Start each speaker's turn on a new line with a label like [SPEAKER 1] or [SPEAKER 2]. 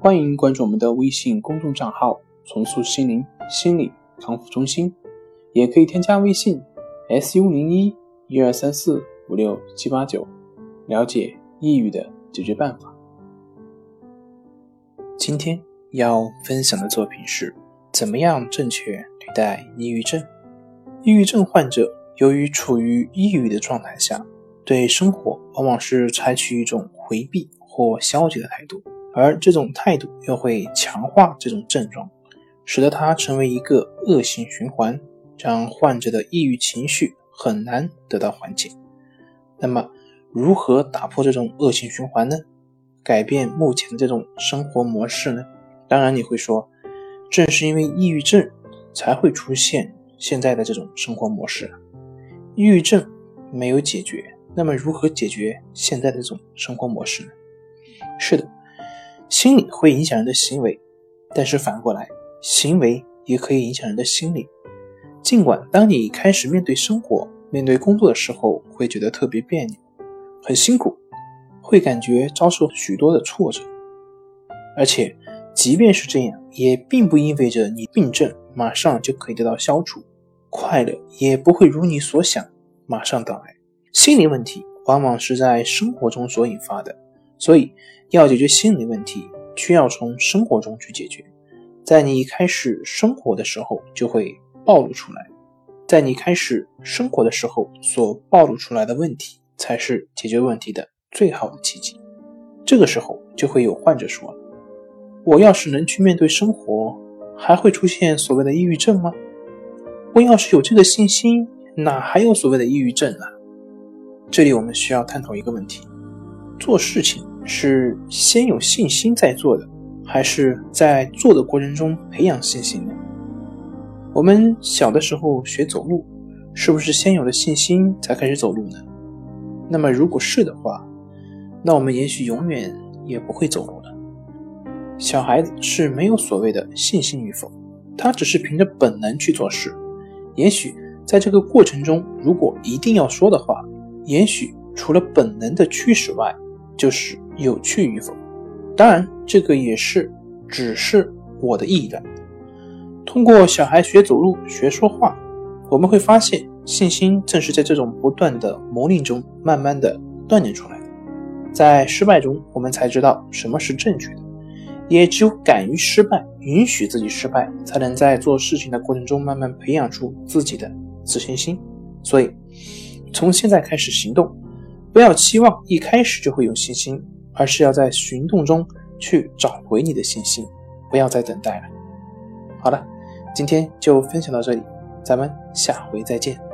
[SPEAKER 1] 欢迎关注我们的微信公众账号“重塑心灵心理康复中心”，也可以添加微信 “su 零一一二三四五六七八九”，了解抑郁的解决办法。今天要分享的作品是：怎么样正确对待抑郁症？抑郁症患者由于处于抑郁的状态下，对生活往往是采取一种回避或消极的态度。而这种态度又会强化这种症状，使得它成为一个恶性循环，让患者的抑郁情绪很难得到缓解。那么，如何打破这种恶性循环呢？改变目前的这种生活模式呢？当然，你会说，正是因为抑郁症才会出现现在的这种生活模式。抑郁症没有解决，那么如何解决现在的这种生活模式呢？是的。心理会影响人的行为，但是反过来，行为也可以影响人的心理。尽管当你开始面对生活、面对工作的时候，会觉得特别别扭、很辛苦，会感觉遭受许多的挫折，而且，即便是这样，也并不意味着你病症马上就可以得到消除，快乐也不会如你所想马上到来。心理问题往往是在生活中所引发的，所以。要解决心理问题，需要从生活中去解决。在你开始生活的时候，就会暴露出来。在你开始生活的时候所暴露出来的问题，才是解决问题的最好的契机。这个时候，就会有患者说：“我要是能去面对生活，还会出现所谓的抑郁症吗？我要是有这个信心，哪还有所谓的抑郁症呢？”这里我们需要探讨一个问题：做事情。是先有信心再做的，还是在做的过程中培养信心呢？我们小的时候学走路，是不是先有了信心才开始走路呢？那么如果是的话，那我们也许永远也不会走路了。小孩子是没有所谓的信心与否，他只是凭着本能去做事。也许在这个过程中，如果一定要说的话，也许除了本能的驱使外，就是有趣与否，当然这个也是只是我的意愿。通过小孩学走路、学说话，我们会发现，信心正是在这种不断的磨练中，慢慢的锻炼出来的。在失败中，我们才知道什么是正确的。也只有敢于失败，允许自己失败，才能在做事情的过程中慢慢培养出自己的自信心。所以，从现在开始行动。不要期望一开始就会有信心，而是要在行动中去找回你的信心。不要再等待了。好了，今天就分享到这里，咱们下回再见。